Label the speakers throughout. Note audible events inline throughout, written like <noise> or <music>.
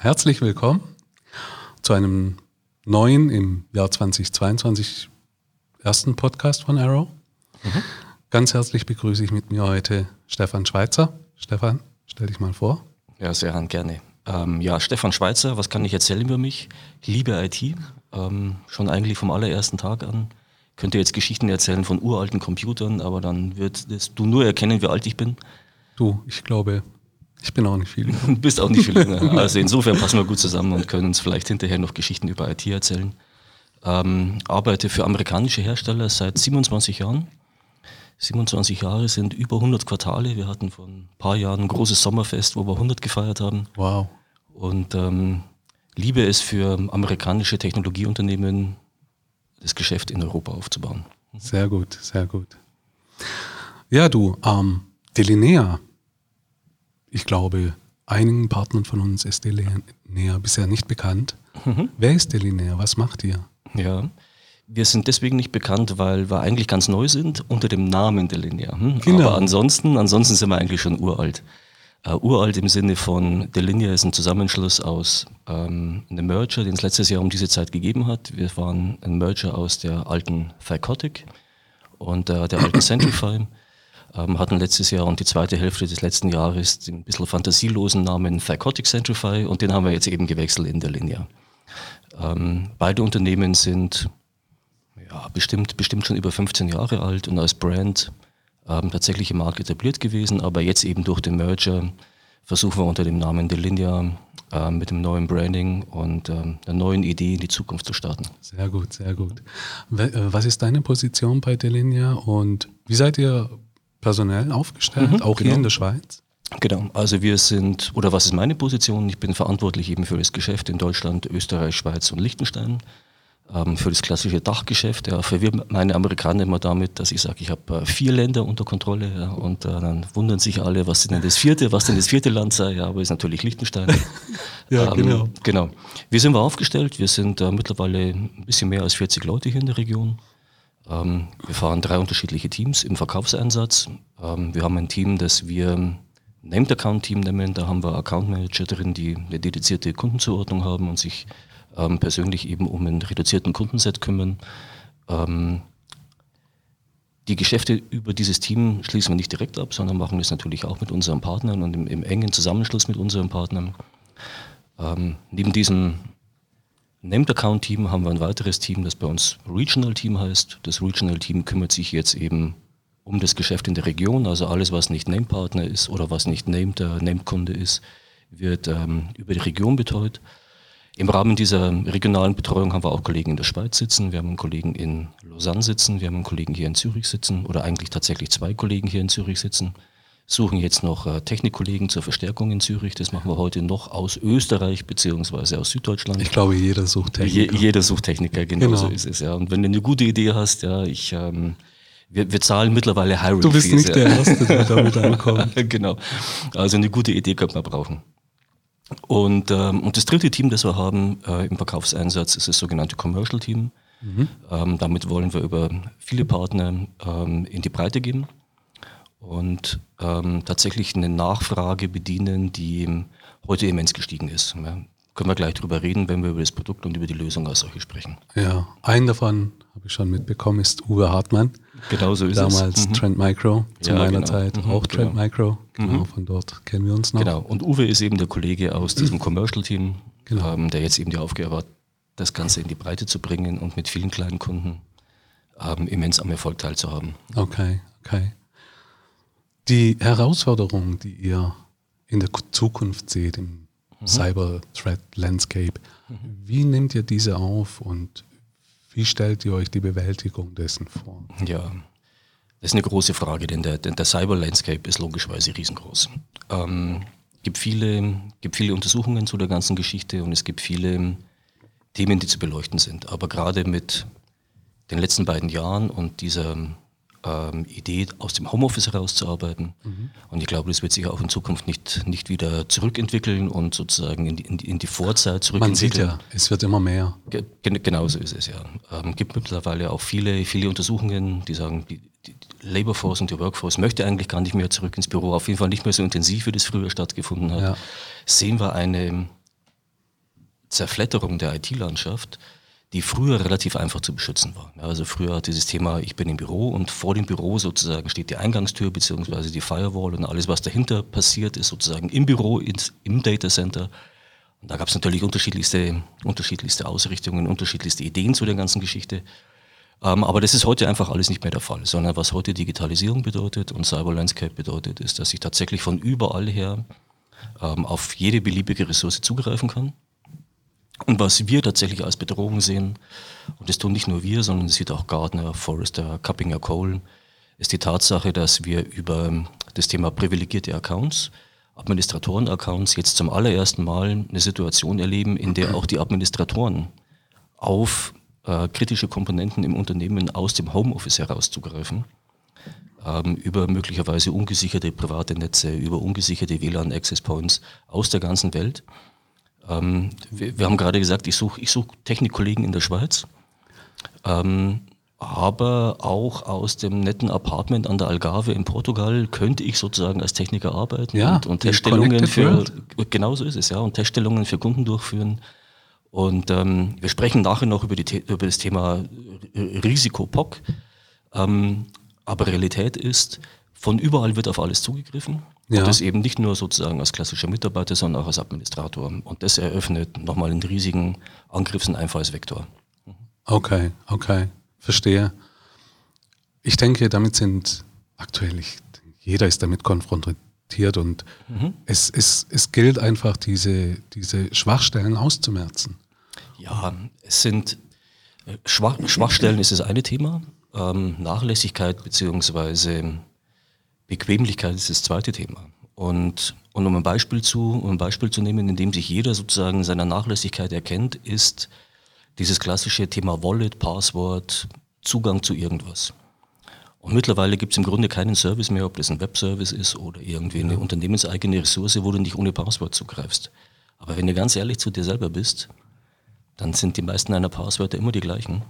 Speaker 1: herzlich willkommen zu einem neuen im Jahr 2022 ersten Podcast von Arrow. Mhm. Ganz herzlich begrüße ich mit mir heute Stefan Schweizer. Stefan, stell dich mal vor.
Speaker 2: Ja, sehr gerne. Ähm, ja, Stefan Schweizer, was kann ich erzählen über mich? Ich liebe IT, ähm, schon eigentlich vom allerersten Tag an. Könnte jetzt Geschichten erzählen von uralten Computern, aber dann wirst du nur erkennen, wie alt ich bin.
Speaker 1: Du, ich glaube, ich bin auch nicht viel
Speaker 2: jünger. <laughs> Du bist auch nicht viel jünger. Also insofern passen wir gut zusammen und können uns vielleicht hinterher noch Geschichten über IT erzählen. Ähm, arbeite für amerikanische Hersteller seit 27 Jahren. 27 Jahre sind über 100 Quartale. Wir hatten vor ein paar Jahren ein großes Sommerfest, wo wir 100 gefeiert haben.
Speaker 1: Wow.
Speaker 2: Und ähm, liebe es für amerikanische Technologieunternehmen, das Geschäft in Europa aufzubauen.
Speaker 1: Sehr gut, sehr gut. Ja, du, ähm, Delinea, ich glaube, einigen Partnern von uns ist Delinea bisher nicht bekannt. Mhm. Wer ist Delinea? Was macht ihr?
Speaker 2: Ja, wir sind deswegen nicht bekannt, weil wir eigentlich ganz neu sind unter dem Namen Delinea. Hm?
Speaker 1: Genau.
Speaker 2: Aber ansonsten, ansonsten sind wir eigentlich schon uralt. Uh, uralt im Sinne von Delinea ist ein Zusammenschluss aus ähm, einem Merger, den es letztes Jahr um diese Zeit gegeben hat. Wir waren ein Merger aus der alten Thycotic und äh, der alten Centrify hatten letztes Jahr und die zweite Hälfte des letzten Jahres den ein bisschen fantasielosen Namen Thycotic Centrify und den haben wir jetzt eben gewechselt in der Linie. Ähm, beide Unternehmen sind ja, bestimmt, bestimmt schon über 15 Jahre alt und als Brand ähm, tatsächlich im Markt etabliert gewesen, aber jetzt eben durch den Merger versuchen wir unter dem Namen Delinia äh, mit dem neuen Branding und ähm, einer neuen Idee in die Zukunft zu starten.
Speaker 1: Sehr gut, sehr gut. Äh, was ist deine Position bei Delinia und wie seid ihr personell aufgestellt, mhm, auch genau. hier in der Schweiz?
Speaker 2: Genau, also wir sind, oder was ist meine Position? Ich bin verantwortlich eben für das Geschäft in Deutschland, Österreich, Schweiz und Liechtenstein. Ähm, für das klassische Dachgeschäft. Ja, verwirrt meine Amerikaner immer damit, dass ich sage, ich habe äh, vier Länder unter Kontrolle ja, und äh, dann wundern sich alle, was denn das vierte, was denn das vierte Land sei, ja, aber ist natürlich Liechtenstein. <laughs>
Speaker 1: ja, ähm, genau.
Speaker 2: genau. Wie sind wir aufgestellt? Wir sind äh, mittlerweile ein bisschen mehr als 40 Leute hier in der Region. Ähm, wir fahren drei unterschiedliche Teams im Verkaufseinsatz. Ähm, wir haben ein Team, das wir Named Account Team nennen. Da haben wir Account Manager drin, die eine dedizierte Kundenzuordnung haben und sich ähm, persönlich eben um einen reduzierten Kundenset kümmern. Ähm, die Geschäfte über dieses Team schließen wir nicht direkt ab, sondern machen das natürlich auch mit unseren Partnern und im, im engen Zusammenschluss mit unseren Partnern. Ähm, neben Named Account Team haben wir ein weiteres Team, das bei uns Regional Team heißt. Das Regional Team kümmert sich jetzt eben um das Geschäft in der Region, also alles, was nicht Named Partner ist oder was nicht Named, äh, Named Kunde ist, wird ähm, über die Region betreut. Im Rahmen dieser regionalen Betreuung haben wir auch Kollegen in der Schweiz sitzen, wir haben einen Kollegen in Lausanne sitzen, wir haben einen Kollegen hier in Zürich sitzen. Oder eigentlich tatsächlich zwei Kollegen hier in Zürich sitzen suchen jetzt noch äh, Technikkollegen zur Verstärkung in Zürich. Das machen wir heute noch aus Österreich beziehungsweise aus Süddeutschland.
Speaker 1: Ich glaube, jeder sucht Techniker.
Speaker 2: Je, jeder sucht Techniker, genau, genau, so ist es. Ja. Und wenn du eine gute Idee hast, ja, ich ähm, wir, wir zahlen mittlerweile Hiring
Speaker 1: Du bist nicht der Erste, der damit <laughs> ankommt.
Speaker 2: genau. Also eine gute Idee könnte man brauchen. Und, ähm, und das dritte Team, das wir haben äh, im Verkaufseinsatz, ist das sogenannte Commercial Team. Mhm. Ähm, damit wollen wir über viele Partner ähm, in die Breite gehen und ähm, tatsächlich eine Nachfrage bedienen, die heute immens gestiegen ist. Ja, können wir gleich drüber reden, wenn wir über das Produkt und über die Lösung als solche sprechen.
Speaker 1: Ja, einen davon habe ich schon mitbekommen, ist Uwe Hartmann.
Speaker 2: Genau so ist
Speaker 1: Damals
Speaker 2: es.
Speaker 1: Damals mhm. Trend Micro, zu ja, meiner genau. Zeit mhm, auch Trend genau. Micro. Genau, mhm. von dort kennen wir uns noch.
Speaker 2: Genau, und Uwe ist eben der Kollege aus diesem Commercial-Team, genau. ähm, der jetzt eben die Aufgabe hat, das Ganze in die Breite zu bringen und mit vielen kleinen Kunden ähm, immens am Erfolg teilzuhaben.
Speaker 1: Okay, okay. Die Herausforderungen, die ihr in der Zukunft seht, im mhm. Cyber Threat Landscape, mhm. wie nehmt ihr diese auf und wie stellt ihr euch die Bewältigung dessen vor?
Speaker 2: Ja, das ist eine große Frage, denn der, der Cyber Landscape ist logischerweise riesengroß. Ähm, gibt viele, gibt viele Untersuchungen zu der ganzen Geschichte und es gibt viele Themen, die zu beleuchten sind. Aber gerade mit den letzten beiden Jahren und dieser ähm, Idee, aus dem Homeoffice herauszuarbeiten. Mhm. Und ich glaube, das wird sich auch in Zukunft nicht, nicht wieder zurückentwickeln und sozusagen in die, in die, Vorzeit zurückentwickeln.
Speaker 1: Man sieht ja, es wird immer mehr.
Speaker 2: Ge genau so ist es, ja. Ähm, gibt mittlerweile auch viele, viele Untersuchungen, die sagen, die, die Labor Force und die Workforce möchte eigentlich gar nicht mehr zurück ins Büro, auf jeden Fall nicht mehr so intensiv, wie das früher stattgefunden hat. Ja. Sehen wir eine Zerfletterung der IT-Landschaft, die früher relativ einfach zu beschützen war. Also früher hat dieses Thema, ich bin im Büro und vor dem Büro sozusagen steht die Eingangstür beziehungsweise die Firewall und alles, was dahinter passiert, ist sozusagen im Büro, ins, im Datacenter. Und da gab es natürlich unterschiedlichste, unterschiedlichste Ausrichtungen, unterschiedlichste Ideen zu der ganzen Geschichte. Ähm, aber das ist heute einfach alles nicht mehr der Fall, sondern was heute Digitalisierung bedeutet und Cyber Landscape bedeutet, ist, dass ich tatsächlich von überall her ähm, auf jede beliebige Ressource zugreifen kann. Und was wir tatsächlich als Bedrohung sehen, und das tun nicht nur wir, sondern das sieht auch Gardner, Forrester, Cuppinger Cole, ist die Tatsache, dass wir über das Thema privilegierte Accounts, Administratoren-Accounts jetzt zum allerersten Mal eine Situation erleben, in der auch die Administratoren auf äh, kritische Komponenten im Unternehmen aus dem Homeoffice heraus zugreifen, ähm, über möglicherweise ungesicherte private Netze, über ungesicherte WLAN-Access Points aus der ganzen Welt. Ähm, wir, wir, haben gerade gesagt, ich suche ich such Technikkollegen in der Schweiz, ähm, aber auch aus dem netten Apartment an der Algarve in Portugal könnte ich sozusagen als Techniker arbeiten
Speaker 1: ja,
Speaker 2: und, und Teststellungen für, genau so ist es, ja, und Teststellungen für Kunden durchführen und ähm, wir sprechen nachher noch über, die, über das Thema Risiko-POC. Ähm, aber Realität ist, von überall wird auf alles zugegriffen. Ja. Und das eben nicht nur sozusagen als klassischer Mitarbeiter, sondern auch als Administrator. Und das eröffnet nochmal einen riesigen Angriffs- und Einfallsvektor.
Speaker 1: Okay, okay, verstehe. Ich denke, damit sind aktuell, ich, jeder ist damit konfrontiert und mhm. es, es, es gilt einfach, diese, diese Schwachstellen auszumerzen.
Speaker 2: Ja, es sind äh, Schwach, Schwachstellen ist das eine Thema. Ähm, Nachlässigkeit bzw. Bequemlichkeit ist das zweite Thema. Und, und um, ein Beispiel zu, um ein Beispiel zu nehmen, in dem sich jeder sozusagen seiner Nachlässigkeit erkennt, ist dieses klassische Thema Wallet, Passwort, Zugang zu irgendwas. Und mittlerweile gibt es im Grunde keinen Service mehr, ob das ein Webservice ist oder irgendwie eine unternehmenseigene Ressource, wo du nicht ohne Passwort zugreifst. Aber wenn du ganz ehrlich zu dir selber bist, dann sind die meisten deiner Passwörter immer die gleichen.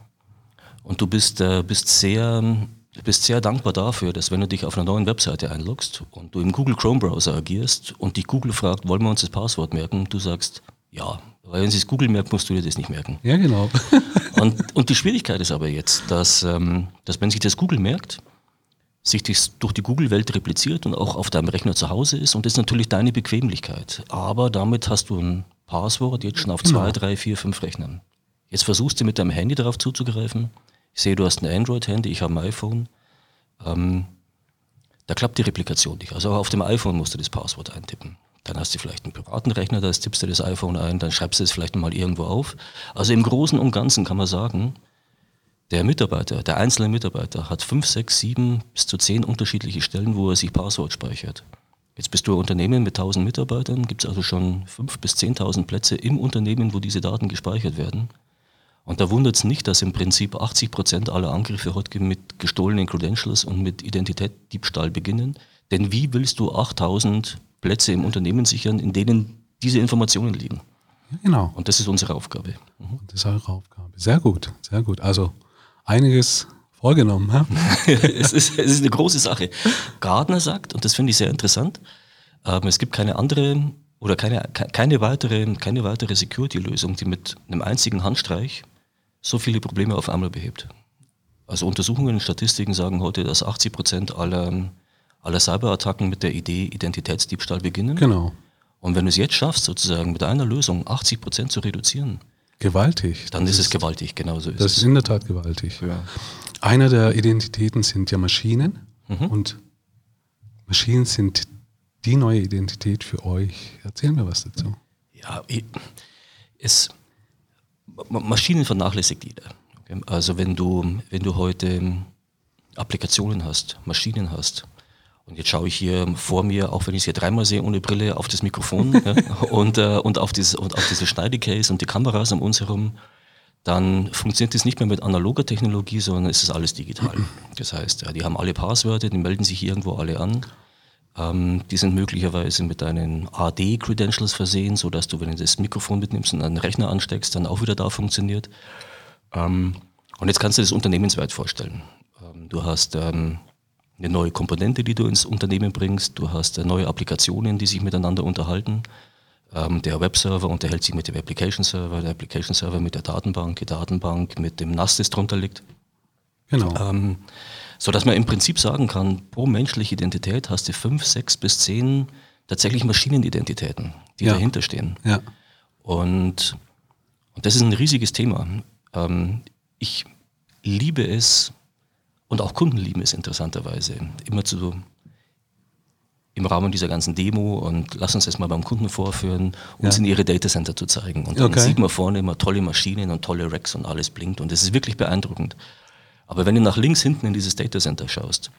Speaker 2: Und du bist, äh, bist, sehr, bist sehr dankbar dafür, dass wenn du dich auf einer neuen Webseite einloggst und du im Google Chrome Browser agierst und dich Google fragt, wollen wir uns das Passwort merken, du sagst, ja, weil wenn sie es Google merkt, musst du dir das nicht merken.
Speaker 1: Ja, genau. <laughs>
Speaker 2: und, und die Schwierigkeit ist aber jetzt, dass, ähm, dass wenn sich das Google merkt, sich das durch die Google-Welt repliziert und auch auf deinem Rechner zu Hause ist und das ist natürlich deine Bequemlichkeit. Aber damit hast du ein Passwort jetzt schon auf genau. zwei, drei, vier, fünf Rechnern. Jetzt versuchst du mit deinem Handy darauf zuzugreifen. Ich sehe, du hast ein Android-Handy, ich habe ein iPhone. Ähm, da klappt die Replikation nicht. Also auch auf dem iPhone musst du das Passwort eintippen. Dann hast du vielleicht einen privaten Rechner, da tippst du das iPhone ein, dann schreibst du es vielleicht mal irgendwo auf. Also im Großen und Ganzen kann man sagen, der Mitarbeiter, der einzelne Mitarbeiter hat fünf, sechs, sieben bis zu zehn unterschiedliche Stellen, wo er sich Passwort speichert. Jetzt bist du ein Unternehmen mit 1000 Mitarbeitern, gibt es also schon 5.000 bis 10.000 Plätze im Unternehmen, wo diese Daten gespeichert werden. Und da wundert es nicht, dass im Prinzip 80 Prozent aller Angriffe heute mit gestohlenen Credentials und mit Identitätsdiebstahl beginnen. Denn wie willst du 8000 Plätze im Unternehmen sichern, in denen diese Informationen liegen?
Speaker 1: Genau.
Speaker 2: Und das ist unsere Aufgabe.
Speaker 1: Mhm. Das ist eure Aufgabe. Sehr gut, sehr gut. Also einiges vorgenommen. Ja? <laughs>
Speaker 2: es, ist, es ist eine große Sache. Gardner sagt, und das finde ich sehr interessant, ähm, es gibt keine andere oder keine, keine weitere, keine weitere Security-Lösung, die mit einem einzigen Handstreich so viele Probleme auf einmal behebt. Also Untersuchungen und Statistiken sagen heute, dass 80 Prozent aller, aller Cyberattacken mit der Idee Identitätsdiebstahl beginnen.
Speaker 1: Genau.
Speaker 2: Und wenn du es jetzt schaffst, sozusagen mit einer Lösung 80 Prozent zu reduzieren,
Speaker 1: gewaltig.
Speaker 2: Dann ist, ist es gewaltig, genau so
Speaker 1: ist das es. Das ist in der Tat gewaltig. Ja. Einer der Identitäten sind ja Maschinen mhm. und Maschinen sind die neue Identität für euch. Erzähl mir was dazu.
Speaker 2: Ja, es, Maschinen vernachlässigt jeder. Also wenn du, wenn du heute Applikationen hast, Maschinen hast, und jetzt schaue ich hier vor mir, auch wenn ich es hier dreimal sehe ohne Brille, auf das Mikrofon ja, <laughs> und, äh, und, auf dieses, und auf diese Schneidecase und die Kameras um uns herum dann funktioniert das nicht mehr mit analoger Technologie, sondern es ist alles digital. Das heißt, ja, die haben alle Passwörter, die melden sich irgendwo alle an. Ähm, die sind möglicherweise mit deinen AD-Credentials versehen, sodass du, wenn du das Mikrofon mitnimmst und einen Rechner ansteckst, dann auch wieder da funktioniert. Ähm, und jetzt kannst du das unternehmensweit vorstellen. Ähm, du hast ähm, eine neue Komponente, die du ins Unternehmen bringst, du hast äh, neue Applikationen, die sich miteinander unterhalten. Ähm, der Webserver unterhält sich mit dem Application Server, der Application Server mit der Datenbank, die Datenbank mit dem NAS, das drunter liegt.
Speaker 1: Genau.
Speaker 2: Ähm, so dass man im Prinzip sagen kann, pro menschliche Identität hast du fünf, sechs bis zehn tatsächlich Maschinenidentitäten, die
Speaker 1: Ja.
Speaker 2: dahinter stehen.
Speaker 1: ja.
Speaker 2: Und, und das ist ein riesiges Thema. Ähm, ich liebe es und auch Kunden lieben es interessanterweise, immer zu im Rahmen dieser ganzen Demo und lass uns das mal beim Kunden vorführen, uns
Speaker 1: Ja.
Speaker 2: in ihre Datacenter zu zeigen. Und dann
Speaker 1: Okay.
Speaker 2: sieht man vorne immer tolle Maschinen und tolle Racks und alles blinkt und das ist wirklich beeindruckend. Aber wenn du nach links hinten in dieses Datacenter schaust,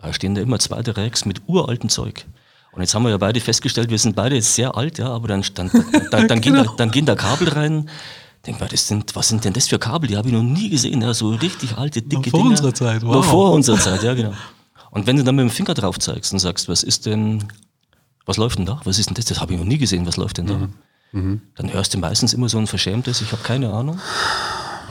Speaker 2: da stehen da immer zweite Racks mit uraltem Zeug. Und jetzt haben wir ja beide festgestellt, wir sind beide sehr alt, ja, aber dann, dann, dann, dann, <laughs> gehen, da, dann gehen da Kabel rein. Denk mal, das sind, was sind denn das für Kabel? Die habe ich noch nie gesehen. Ja, so richtig alte, dicke
Speaker 1: vor
Speaker 2: Dinger.
Speaker 1: unserer Zeit,
Speaker 2: Noch
Speaker 1: wow.
Speaker 2: vor unserer Zeit, ja, genau. Und wenn du dann mit dem Finger drauf zeigst und sagst, was ist denn, was läuft denn da? Was ist denn das? Das habe ich noch nie gesehen. Was läuft denn da?
Speaker 1: Mhm.
Speaker 2: Dann hörst du meistens immer so ein verschämtes, ich habe keine Ahnung.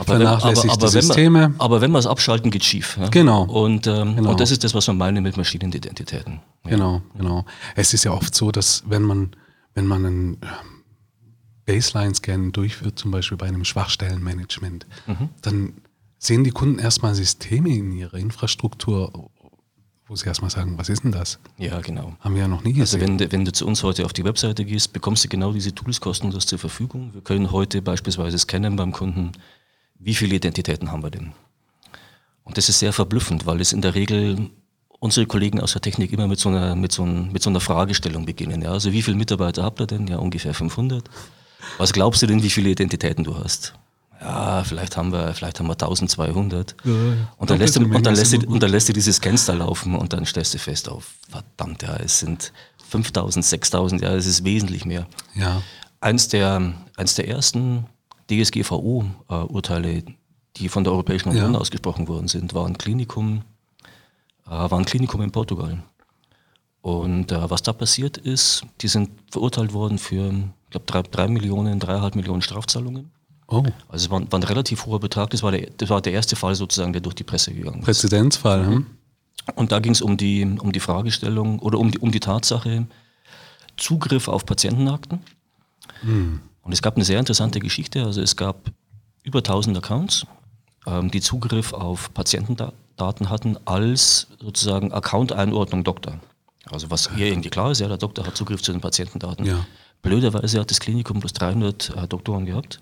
Speaker 2: Aber
Speaker 1: Vernachlässigte
Speaker 2: wenn
Speaker 1: Systeme.
Speaker 2: Man, aber wenn wir es abschalten, geht schief. Ja?
Speaker 1: Genau.
Speaker 2: Und, ähm,
Speaker 1: Genau.
Speaker 2: und das ist das, was wir meinen mit Maschinenidentitäten. Ja.
Speaker 1: Genau, genau. Es ist ja oft so, dass wenn man, wenn man einen ähm, Baseline-Scan durchführt, zum Beispiel bei einem Schwachstellenmanagement,
Speaker 2: Mhm.
Speaker 1: dann sehen die Kunden erstmal Systeme in ihrer Infrastruktur, wo sie erstmal sagen, was ist denn das?
Speaker 2: Ja, genau.
Speaker 1: Haben wir ja noch nie
Speaker 2: Also
Speaker 1: gesehen.
Speaker 2: wenn, du- wenn du zu uns heute auf die Webseite gehst, bekommst du genau diese Tools kostenlos zur Verfügung. Wir können heute beispielsweise scannen beim Kunden, wie viele Identitäten haben wir denn? Und das ist sehr verblüffend, weil es in der Regel unsere Kollegen aus der Technik immer mit so einer, mit so, ein, mit so einer Fragestellung beginnen. Ja? Also wie viele Mitarbeiter habt ihr denn? Ja, ungefähr 500. Was glaubst du denn, wie viele Identitäten du hast? Ja, vielleicht haben wir, vielleicht haben wir 1200.
Speaker 1: Ja, ja.
Speaker 2: Und dann, lässt du, und, dann lässt du, und dann lässt du dieses da laufen und dann stellst du fest, oh, verdammt, ja, es sind 5000, 6000, ja, es ist wesentlich mehr.
Speaker 1: Ja,
Speaker 2: Eins der, eins der ersten DSGVO-Urteile, die von der Europäischen Union
Speaker 1: Ja.
Speaker 2: ausgesprochen worden sind, war ein Klinikum, äh, war ein Klinikum in Portugal. Und äh, was da passiert ist, die sind verurteilt worden für, ich glaube, drei, drei Millionen, dreieinhalb Millionen Strafzahlungen.
Speaker 1: oh,
Speaker 2: Also es war, war ein relativ hoher Betrag. Das war, der, das war der erste Fall sozusagen, der durch die Presse gegangen ist.
Speaker 1: Präzedenzfall, hm?
Speaker 2: Und da ging es um die, um die Fragestellung oder um die, um die Tatsache Zugriff auf Patientenakten. Und es gab eine sehr interessante Geschichte. Also es gab über 1000 Accounts, ähm, die Zugriff auf Patientendaten hatten als sozusagen Account-Einordnung Doktor. Also was hier irgendwie klar ist, ja, der Doktor hat Zugriff zu den Patientendaten.
Speaker 1: Ja.
Speaker 2: Blöderweise hat das Klinikum bloß 300 äh, Doktoren gehabt.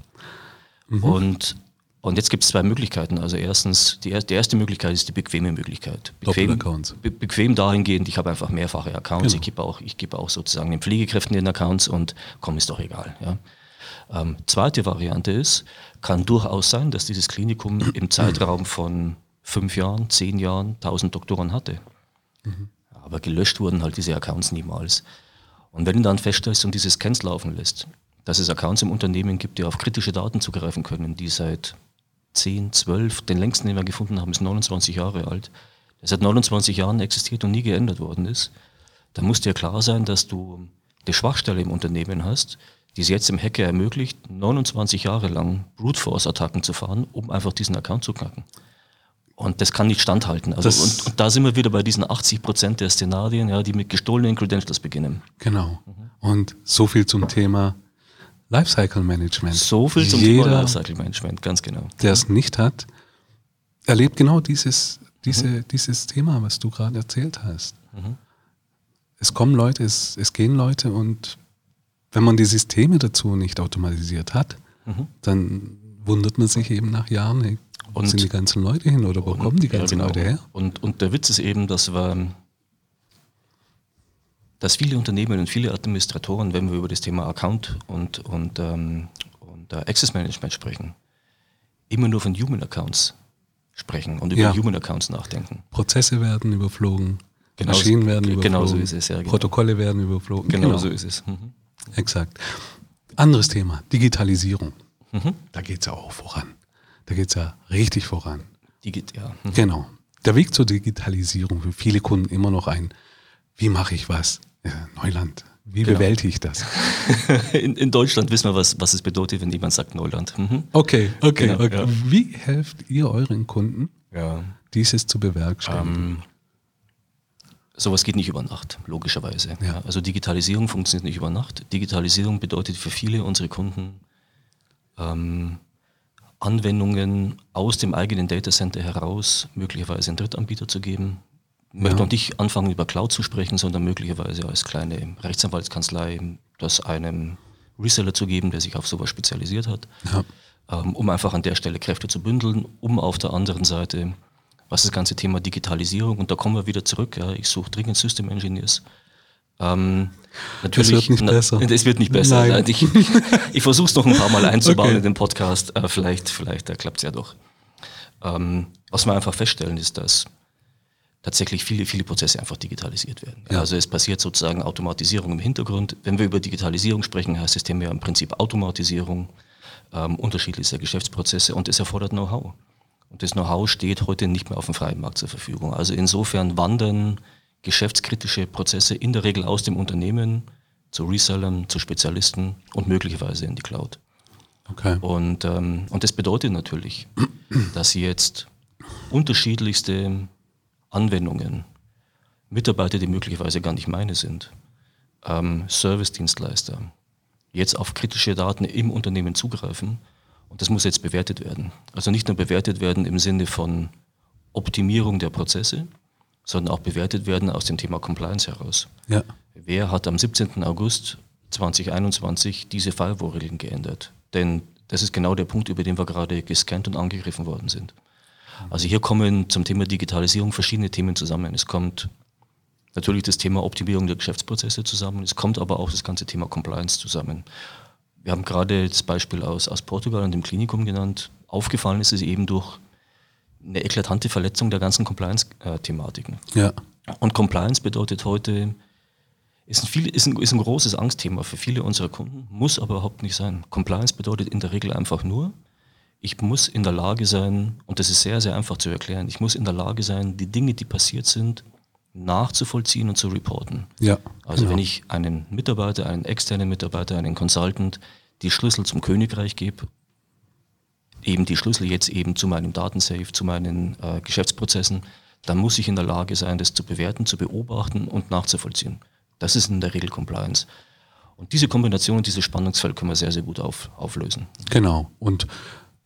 Speaker 2: Und, und jetzt gibt es zwei Möglichkeiten. Also erstens, die, die erste Möglichkeit ist die bequeme Möglichkeit. Bequem, be bequem dahingehend, ich habe einfach mehrfache Accounts,
Speaker 1: Genau.
Speaker 2: ich gebe auch, ich gebe auch sozusagen den Pflegekräften den Accounts und komm, ist doch egal. Ja. Ähm, zweite Variante ist, kann durchaus sein, dass dieses Klinikum im <clears throat> Zeitraum von fünf Jahren, zehn Jahren 1000 Doktoren hatte. Aber gelöscht wurden halt diese Accounts niemals. Und wenn du dann feststellst und diese Scans laufen lässt, dass es Accounts im Unternehmen gibt, die auf kritische Daten zugreifen können, die seit 10, 12, den längsten, den wir gefunden haben, ist 29 Jahre alt, der seit 29 Jahren existiert und nie geändert worden ist, dann muss dir klar sein, dass du die Schwachstelle im Unternehmen hast, die es jetzt im Hacker ermöglicht, 29 Jahre lang Brute Force Attacken zu fahren, um einfach diesen Account zu knacken. Und das kann nicht standhalten. Also und, und da sind wir wieder bei diesen 80 Prozent der Szenarien, ja, die mit gestohlenen Credentials beginnen.
Speaker 1: Genau. Und so viel zum Thema Lifecycle Management.
Speaker 2: So viel zum
Speaker 1: Jeder,
Speaker 2: Thema Lifecycle Management, ganz genau.
Speaker 1: der es nicht hat, erlebt genau dieses, diese, dieses Thema, was du gerade erzählt hast. Es kommen Leute, es, es gehen Leute und wenn man die Systeme dazu nicht automatisiert hat, dann wundert man sich eben nach Jahren, hey, wo
Speaker 2: Und-
Speaker 1: sind die ganzen Leute hin oder wo kommen die ganzen
Speaker 2: Ja, genau.
Speaker 1: Leute her?
Speaker 2: Und, und der Witz ist eben, dass wir, dass viele Unternehmen und viele Administratoren, wenn wir über das Thema Account und, und, ähm, und äh, Access Management sprechen, immer nur von Human Accounts sprechen und über
Speaker 1: Ja.
Speaker 2: Human Accounts nachdenken.
Speaker 1: Prozesse werden überflogen,
Speaker 2: Genau
Speaker 1: Maschinen werden
Speaker 2: genau
Speaker 1: überflogen,
Speaker 2: so ist es, ja, genau.
Speaker 1: Protokolle werden überflogen.
Speaker 2: Genau, so ist es. Mhm.
Speaker 1: Exakt. Anderes Thema, Digitalisierung.
Speaker 2: Mhm.
Speaker 1: Da geht es ja auch voran. Da geht es ja richtig voran.
Speaker 2: Die geht, ja. Mhm.
Speaker 1: Genau. Der Weg zur Digitalisierung für viele Kunden immer noch ein, wie mache ich was? Ja, Neuland. Wie
Speaker 2: Genau.
Speaker 1: bewältige ich das? <laughs>
Speaker 2: In, in Deutschland wissen wir, was, was es bedeutet, wenn jemand sagt Neuland. Mhm.
Speaker 1: Okay, okay,
Speaker 2: Genau,
Speaker 1: okay.
Speaker 2: ja.
Speaker 1: Wie helft ihr euren Kunden,
Speaker 2: Ja.
Speaker 1: dieses zu bewerkstelligen?
Speaker 2: Ähm, sowas geht nicht über Nacht, logischerweise.
Speaker 1: Ja.
Speaker 2: Also Digitalisierung funktioniert nicht über Nacht. Digitalisierung bedeutet für viele unserer Kunden ähm, Anwendungen aus dem eigenen Datacenter heraus möglicherweise einen Drittanbieter zu geben. Ich möchte
Speaker 1: Ja.
Speaker 2: noch nicht anfangen, über Cloud zu sprechen, sondern möglicherweise als kleine Rechtsanwaltskanzlei das einem Reseller zu geben, der sich auf sowas spezialisiert hat
Speaker 1: Ja.
Speaker 2: ähm, um einfach an der Stelle Kräfte zu bündeln, um auf der anderen Seite, was das ganze Thema Digitalisierung, und da kommen wir wieder zurück, ja, ich suche dringend System Engineers. Ähm, natürlich,
Speaker 1: wird nicht besser.
Speaker 2: Es wird nicht besser.
Speaker 1: Nein.
Speaker 2: Nein. Ich, <laughs> ich versuche es noch ein paar Mal einzubauen
Speaker 1: Okay.
Speaker 2: in den Podcast, äh, vielleicht, vielleicht äh, klappt es ja doch. Ähm, was wir einfach feststellen, ist, dass tatsächlich viele, viele Prozesse einfach digitalisiert werden.
Speaker 1: Ja.
Speaker 2: Also es passiert sozusagen Automatisierung im Hintergrund. Wenn wir über Digitalisierung sprechen, heißt das Thema ja im Prinzip Automatisierung ähm, unterschiedlichster Geschäftsprozesse und es erfordert Know-how. Und das Know-how steht heute nicht mehr auf dem freien Markt zur Verfügung. Also insofern wandern geschäftskritische Prozesse in der Regel aus dem Unternehmen zu Resellern, zu Spezialisten und möglicherweise in die Cloud.
Speaker 1: Okay.
Speaker 2: Und, ähm, und das bedeutet natürlich, <clears throat> dass sie jetzt unterschiedlichste Anwendungen, Mitarbeiter, die möglicherweise gar nicht meine sind, ähm, Service-Dienstleister, jetzt auf kritische Daten im Unternehmen zugreifen. Und das muss jetzt bewertet werden. Also nicht nur bewertet werden im Sinne von Optimierung der Prozesse, sondern auch bewertet werden aus dem Thema Compliance heraus.
Speaker 1: Ja.
Speaker 2: Wer hat am 17. August 2021 diese Firewall-Regeln geändert? Denn das ist genau der Punkt, über den wir gerade gescannt und angegriffen worden sind. Also hier kommen zum Thema Digitalisierung verschiedene Themen zusammen. Es kommt natürlich das Thema Optimierung der Geschäftsprozesse zusammen, es kommt aber auch das ganze Thema Compliance zusammen. Wir haben gerade das Beispiel aus, aus Portugal und dem Klinikum genannt. Aufgefallen ist es eben durch eine eklatante Verletzung der ganzen Compliance-Thematiken.
Speaker 1: Ja.
Speaker 2: Und Compliance bedeutet heute, ist ein, viel, ist, ein, ist ein großes Angstthema für viele unserer Kunden, muss aber überhaupt nicht sein. Compliance bedeutet in der Regel einfach nur, ich muss in der Lage sein, und das ist sehr, sehr einfach zu erklären, ich muss in der Lage sein, die Dinge, die passiert sind, nachzuvollziehen und zu reporten.
Speaker 1: Ja.
Speaker 2: Also
Speaker 1: genau.
Speaker 2: wenn ich einen Mitarbeiter, einen externen Mitarbeiter, einen Consultant die Schlüssel zum Königreich gebe, eben die Schlüssel jetzt eben zu meinem Datensafe, zu meinen äh, Geschäftsprozessen, dann muss ich in der Lage sein, das zu bewerten, zu beobachten und nachzuvollziehen. Das ist in der Regel Compliance. Und diese Kombination, dieses Spannungsfeld können wir sehr, sehr gut auf, auflösen.
Speaker 1: Genau. Und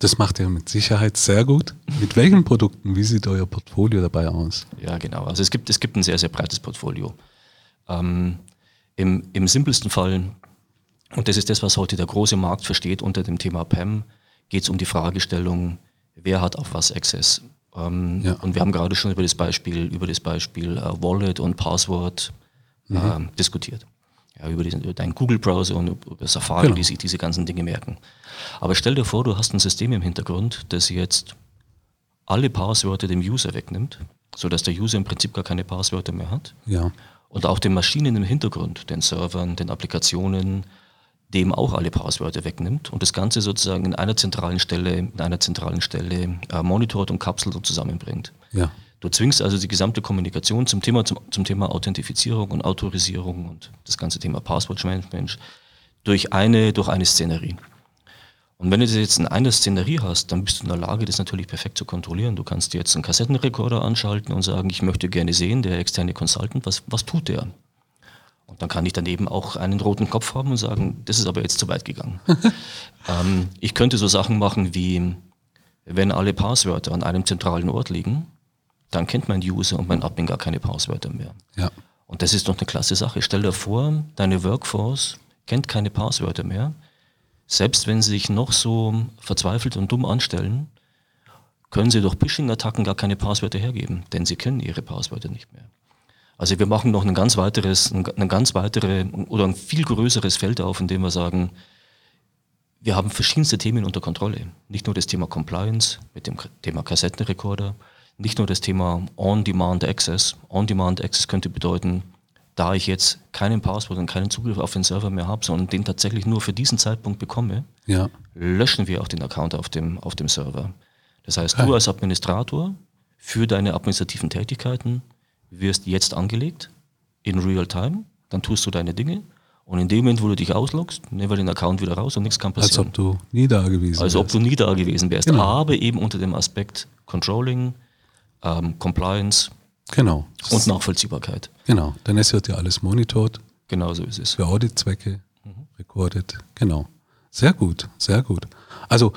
Speaker 1: das macht ihr mit Sicherheit sehr gut. Mit welchen Produkten, wie sieht euer Portfolio dabei aus?
Speaker 2: Ja, genau. Also es gibt, es gibt ein sehr, sehr breites Portfolio. Ähm, im, Im simpelsten Fall, und das ist das, was heute der große Markt versteht unter dem Thema PAM, geht es um die Fragestellung, wer hat auf was Access. Ähm,
Speaker 1: Ja.
Speaker 2: Und wir haben gerade schon über das Beispiel, über das Beispiel äh, Wallet und Passwort ähm, diskutiert. Ja, über, diesen, über deinen Google-Browser und über Safari,
Speaker 1: Genau.
Speaker 2: die sich diese ganzen Dinge merken. Aber stell dir vor, du hast ein System im Hintergrund, das jetzt alle Passwörter dem User wegnimmt, sodass der User im Prinzip gar keine Passwörter mehr hat.
Speaker 1: Ja.
Speaker 2: Und auch den Maschinen im Hintergrund, den Servern, den Applikationen, dem auch alle Passwörter wegnimmt und das Ganze sozusagen in einer zentralen Stelle, in einer zentralen Stelle äh, monitort und kapselt und zusammenbringt.
Speaker 1: Ja.
Speaker 2: Du zwingst also die gesamte Kommunikation zum Thema, zum, zum Thema Authentifizierung und Autorisierung und das ganze Thema Passwortmanagement durch eine, durch eine Szenerie. Und wenn du das jetzt in einer Szenerie hast, dann bist du in der Lage, das natürlich perfekt zu kontrollieren. Du kannst dir jetzt einen Kassettenrekorder anschalten und sagen, ich möchte gerne sehen, der externe Consultant, was, was tut der? Und dann kann ich daneben auch einen roten Kopf haben und sagen, das ist aber jetzt zu weit gegangen. <laughs> ähm, ich könnte so Sachen machen wie, wenn alle Passwörter an einem zentralen Ort liegen, dann kennt mein User und mein Admin gar keine Passwörter mehr.
Speaker 1: Ja.
Speaker 2: Und das ist doch eine klasse Sache. Stell dir vor, deine Workforce kennt keine Passwörter mehr. Selbst wenn sie sich noch so verzweifelt und dumm anstellen, können sie durch Phishing-Attacken gar keine Passwörter hergeben, denn sie kennen ihre Passwörter nicht mehr. Also wir machen noch ein ganz weiteres, ein, ganz weitere oder ein viel größeres Feld auf, in dem wir sagen, wir haben verschiedenste Themen unter Kontrolle. Nicht nur das Thema Compliance mit dem Thema Kassettenrekorder, nicht nur das Thema On-Demand Access. On-Demand Access könnte bedeuten, da ich jetzt keinen Passwort und keinen Zugriff auf den Server mehr habe, sondern den tatsächlich nur für diesen Zeitpunkt bekomme,
Speaker 1: Ja.
Speaker 2: löschen wir auch den Account auf dem, auf dem Server. Das heißt, du als Administrator für deine administrativen Tätigkeiten wirst jetzt angelegt in Real Time, dann tust du deine Dinge und in dem Moment, wo du dich ausloggst, nehmen wir den Account wieder raus und nichts kann
Speaker 1: Als
Speaker 2: passieren.
Speaker 1: ob du nie da gewesen
Speaker 2: Als ob
Speaker 1: wärst.
Speaker 2: du nie da gewesen wärst.
Speaker 1: Genau.
Speaker 2: Aber eben unter dem Aspekt Controlling, ähm, Compliance
Speaker 1: Genau.
Speaker 2: Und Nachvollziehbarkeit.
Speaker 1: Genau. Denn es wird ja alles monitort.
Speaker 2: Genau so ist es.
Speaker 1: Für Auditzwecke mhm. recorded. Genau. Sehr gut, sehr gut. Also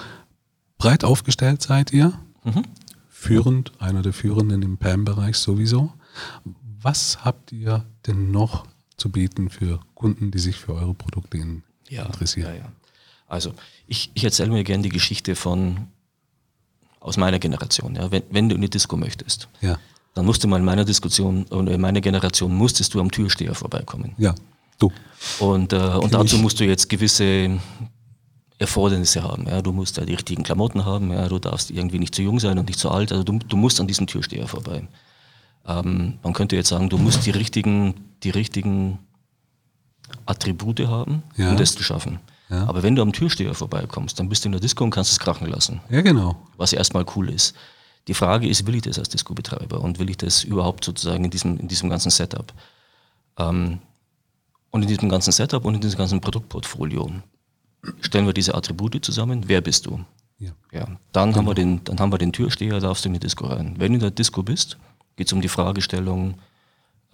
Speaker 1: breit aufgestellt seid ihr. Mhm. Führend, einer der Führenden im PAM-Bereich sowieso. Was habt ihr denn noch zu bieten für Kunden, die sich für eure Produkte ja, interessieren? Ja, ja.
Speaker 2: Also ich, ich erzähle mir gerne die Geschichte von aus meiner Generation. Ja. Wenn, wenn du in die Disco möchtest, ja. dann musst du mal in meiner Diskussion und in meiner Generation musstest du am Türsteher vorbeikommen.
Speaker 1: Ja, du.
Speaker 2: Und, äh, und dazu musst du jetzt gewisse Erfordernisse haben. Ja. Du musst ja die richtigen Klamotten haben, ja. du darfst irgendwie nicht zu jung sein und nicht zu alt, also du, du musst an diesem Türsteher vorbei. Ähm, man könnte jetzt sagen, du musst die richtigen, die richtigen Attribute haben, ja. um das zu schaffen. Ja. Aber wenn du am Türsteher vorbeikommst, dann bist du in der Disco und kannst es krachen lassen.
Speaker 1: Ja, genau.
Speaker 2: Was erstmal cool ist. Die Frage ist, will ich das als Disco-Betreiber und will ich das überhaupt sozusagen in diesem, in diesem ganzen Setup? Ähm, und in diesem ganzen Setup und in diesem ganzen Produktportfolio stellen wir diese Attribute zusammen. Wer bist du? Ja. ja. Dann, genau. haben wir den, dann haben wir den Türsteher, darfst du in die Disco rein. Wenn du in der Disco bist, geht es um die Fragestellung,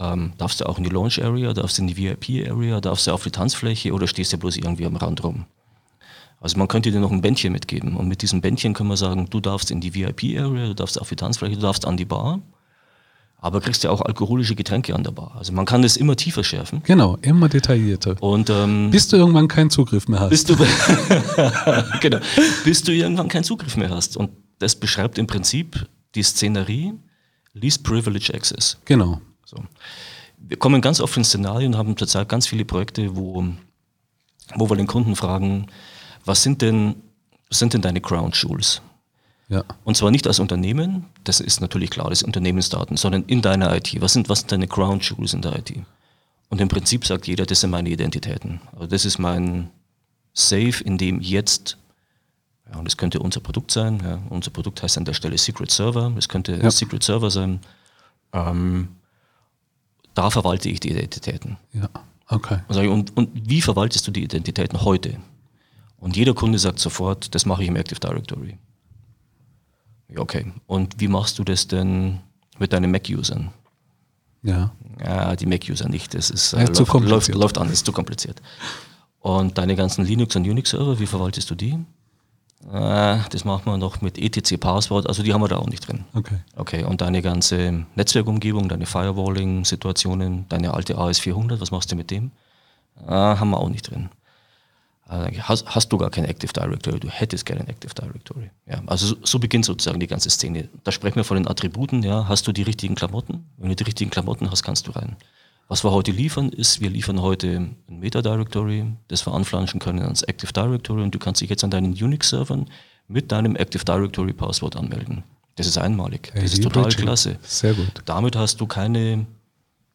Speaker 2: ähm, darfst du auch in die Launch Area, darfst du in die VIP Area, darfst du auf die Tanzfläche oder stehst du bloß irgendwie am Rand rum? Also man könnte dir noch ein Bändchen mitgeben und mit diesem Bändchen können wir sagen, du darfst in die VIP Area, du darfst auf die Tanzfläche, du darfst an die Bar, aber kriegst ja auch alkoholische Getränke an der Bar. Also man kann das immer tiefer schärfen.
Speaker 1: Genau, immer detaillierter.
Speaker 2: Und ähm,
Speaker 1: bis du irgendwann keinen Zugriff mehr hast.
Speaker 2: Bis du, <laughs> genau, bis du irgendwann keinen Zugriff mehr hast. Und das beschreibt im Prinzip die Szenerie Least Privilege Access.
Speaker 1: Genau.
Speaker 2: So. Wir kommen ganz oft in Szenarien, haben zurzeit ganz viele Projekte, wo, wo wir den Kunden fragen, was sind denn, was sind denn deine Crown Jewels? Ja. Und zwar nicht als Unternehmen, das ist natürlich klar, das Unternehmensdaten, sondern in deiner IT. Was sind, was sind deine Crown Jewels in der IT? Und im Prinzip sagt jeder, das sind meine Identitäten. Also das ist mein Safe, in dem jetzt, ja, und das könnte unser Produkt sein, ja, unser Produkt heißt an der Stelle Secret Server, das könnte ja. Secret Server sein. Ähm, da verwalte ich die Identitäten.
Speaker 1: Ja, okay.
Speaker 2: Und, und wie verwaltest du die Identitäten heute? Und jeder Kunde sagt sofort, das mache ich im Active Directory. Ja, okay. Und wie machst du das denn mit deinen Mac-Usern?
Speaker 1: Ja.
Speaker 2: Ja, die Mac-User nicht. Das ist, äh, läuft, läuft, läuft an, ist zu kompliziert. Und deine ganzen Linux- und Unix-Server, wie verwaltest du die? Äh, das machen wir noch mit etc-Passwort, also die haben wir da auch nicht drin.
Speaker 1: Okay.
Speaker 2: Okay, und deine ganze Netzwerkumgebung, deine Firewalling-Situationen, deine alte AS400, was machst du mit dem? Äh, haben wir auch nicht drin. Äh, hast, hast, du gar kein Active Directory, du hättest gerne ein Active Directory. Ja, also so, so, beginnt sozusagen die ganze Szene. Da sprechen wir von den Attributen, ja, hast du die richtigen Klamotten? Wenn du die richtigen Klamotten hast, kannst du rein. Was wir heute liefern, ist, wir liefern heute ein Meta-Directory, das wir anflanschen können ans Active Directory und du kannst dich jetzt an deinen Unix-Servern mit deinem Active Directory-Passwort anmelden. Das ist einmalig. Das ist total klasse.
Speaker 1: Sehr gut.
Speaker 2: Damit hast du keine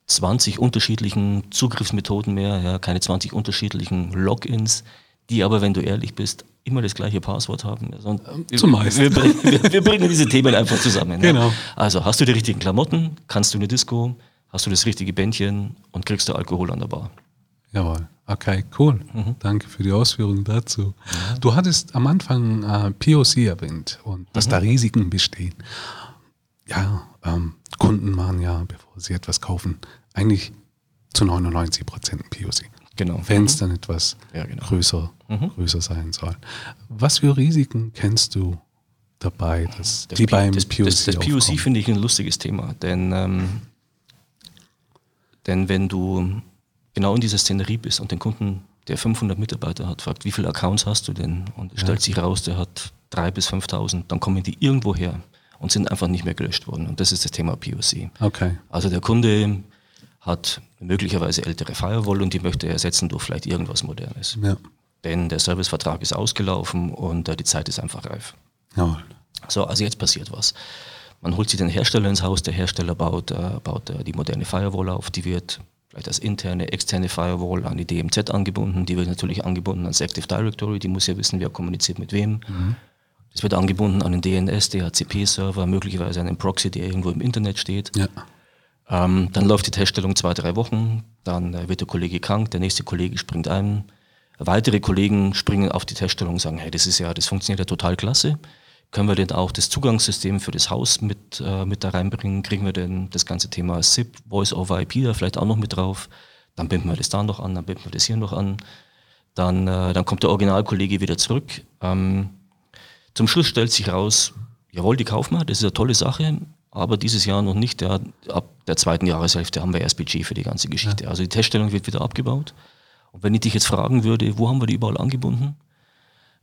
Speaker 2: 20 unterschiedlichen Zugriffsmethoden mehr, ja, keine 20 unterschiedlichen Logins, die aber, wenn du ehrlich bist, immer das gleiche Passwort haben.
Speaker 1: Also, Zumeist.
Speaker 2: Wir, wir, wir, wir, bringen diese Themen einfach zusammen. <laughs> Genau. Ja. Also hast du die richtigen Klamotten, kannst du eine Disco, hast du das richtige Bändchen und kriegst du Alkohol an der Bar.
Speaker 1: Jawohl. Okay, cool. Mhm. Danke für die Ausführungen dazu. Ja. Du hattest am Anfang äh, POC erwähnt und dass mhm. da Risiken bestehen. Ja, ähm, Kunden machen ja, bevor sie etwas kaufen, eigentlich zu 99 Prozent POC.
Speaker 2: Genau.
Speaker 1: Wenn es mhm. dann etwas ja, genau. größer, mhm. größer sein soll. Was für Risiken kennst du dabei, dass
Speaker 2: das die P beim das, POC Das, das POC finde ich ein lustiges Thema, denn ähm, denn wenn du genau in dieser Szenerie bist und den Kunden, der 500 Mitarbeiter hat, fragt, wie viele Accounts hast du denn? Und es ja. stellt sich raus, der hat 3.000 bis 5.000, dann kommen die irgendwo her und sind einfach nicht mehr gelöscht worden. Und das ist das Thema POC.
Speaker 1: Okay.
Speaker 2: Also der Kunde hat möglicherweise ältere Firewall und die möchte er ersetzen durch vielleicht irgendwas Modernes. Ja. Denn der Servicevertrag ist ausgelaufen und äh, die Zeit ist einfach reif. Ja. So, also jetzt passiert was. Man holt sich den Hersteller ins Haus, der Hersteller baut, äh, baut äh, die moderne Firewall auf, die wird vielleicht als interne, externe Firewall an die DMZ angebunden, die wird natürlich angebunden ans Active Directory, die muss ja wissen, wer kommuniziert mit wem. Mhm. Das wird angebunden an den DNS, DHCP-Server, möglicherweise an den Proxy, der irgendwo im Internet steht. Ja. Ähm, dann läuft die Teststellung zwei, drei Wochen, dann äh, wird der Kollege krank, der nächste Kollege springt ein. Weitere Kollegen springen auf die Teststellung und sagen, hey, das ist ja, das funktioniert ja total klasse Können wir denn auch das Zugangssystem für das Haus mit, äh, mit da reinbringen? Kriegen wir denn das ganze Thema SIP, Voice over IP da vielleicht auch noch mit drauf? Dann binden wir das da noch an, dann binden wir das hier noch an. Dann, äh, dann kommt der Originalkollege wieder zurück. Ähm, zum Schluss stellt sich raus, jawohl, die kaufen wir, das ist eine tolle Sache, aber dieses Jahr noch nicht. Ja, ab der zweiten Jahreshälfte haben wir erst Budget für die ganze Geschichte. Ja. Also die Teststellung wird wieder abgebaut. Und wenn ich dich jetzt fragen würde, wo haben wir die überall angebunden?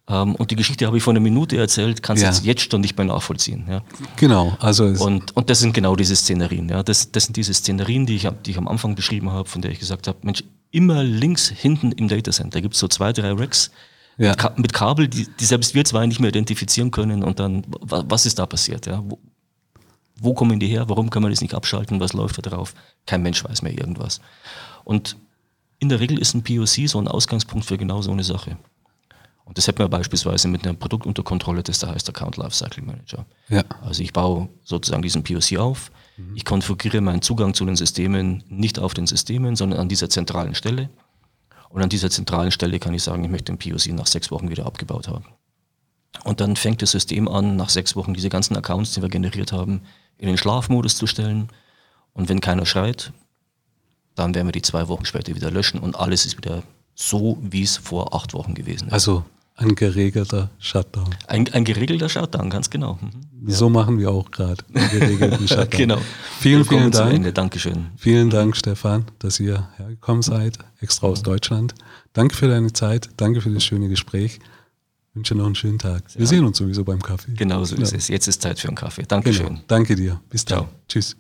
Speaker 2: Ähm, und die Geschichte habe ich vor einer Minute erzählt, kannst du ja. jetzt, jetzt schon nicht mehr nachvollziehen. Ja.
Speaker 1: Genau, also
Speaker 2: und, und das sind genau diese Szenerien. Ja. Das, das sind diese Szenerien, die ich, die ich am Anfang beschrieben habe, von der ich gesagt habe, Mensch, immer links hinten im Datacenter gibt es so zwei, drei Racks ja. mit, Kabel, die, die, selbst wir zwei nicht mehr identifizieren können. Und dann, was ist da passiert? Ja? Wo, wo kommen die her? Warum kann man das nicht abschalten? Was läuft da drauf? Kein Mensch weiß mehr irgendwas. Und in der Regel ist ein POC so ein Ausgangspunkt für genau so eine Sache. Und das hätten wir beispielsweise mit einem Produkt unter Kontrolle, das da heißt Account Lifecycle Manager. Ja. Also ich baue sozusagen diesen POC auf, mhm. ich konfiguriere meinen Zugang zu den Systemen nicht auf den Systemen, sondern an dieser zentralen Stelle. Und an dieser zentralen Stelle kann ich sagen, ich möchte den POC nach sechs Wochen wieder abgebaut haben. Und dann fängt das System an, nach sechs Wochen diese ganzen Accounts, die wir generiert haben, in den Schlafmodus zu stellen. Und wenn keiner schreit, dann werden wir die zwei Wochen später wieder löschen und alles ist wieder so, wie es vor acht Wochen gewesen ist.
Speaker 1: Also ein geregelter Shutdown.
Speaker 2: Ein, ein geregelter Shutdown, ganz genau.
Speaker 1: Mhm. So machen wir auch gerade einen geregelten <laughs> Shutdown.
Speaker 2: genau.
Speaker 1: Vielen, vielen Dank.
Speaker 2: Ende. Dankeschön.
Speaker 1: Vielen Dank, Stefan, dass ihr hergekommen seid, extra aus Deutschland. Danke für deine Zeit, danke für das schöne Gespräch. Ich wünsche noch einen schönen Tag. Wir ja. sehen uns sowieso beim Kaffee.
Speaker 2: Genau so genau. ist es. Jetzt ist Zeit für einen Kaffee. Dankeschön. Genau.
Speaker 1: Danke dir. Bis dann. Ciao. Tschüss.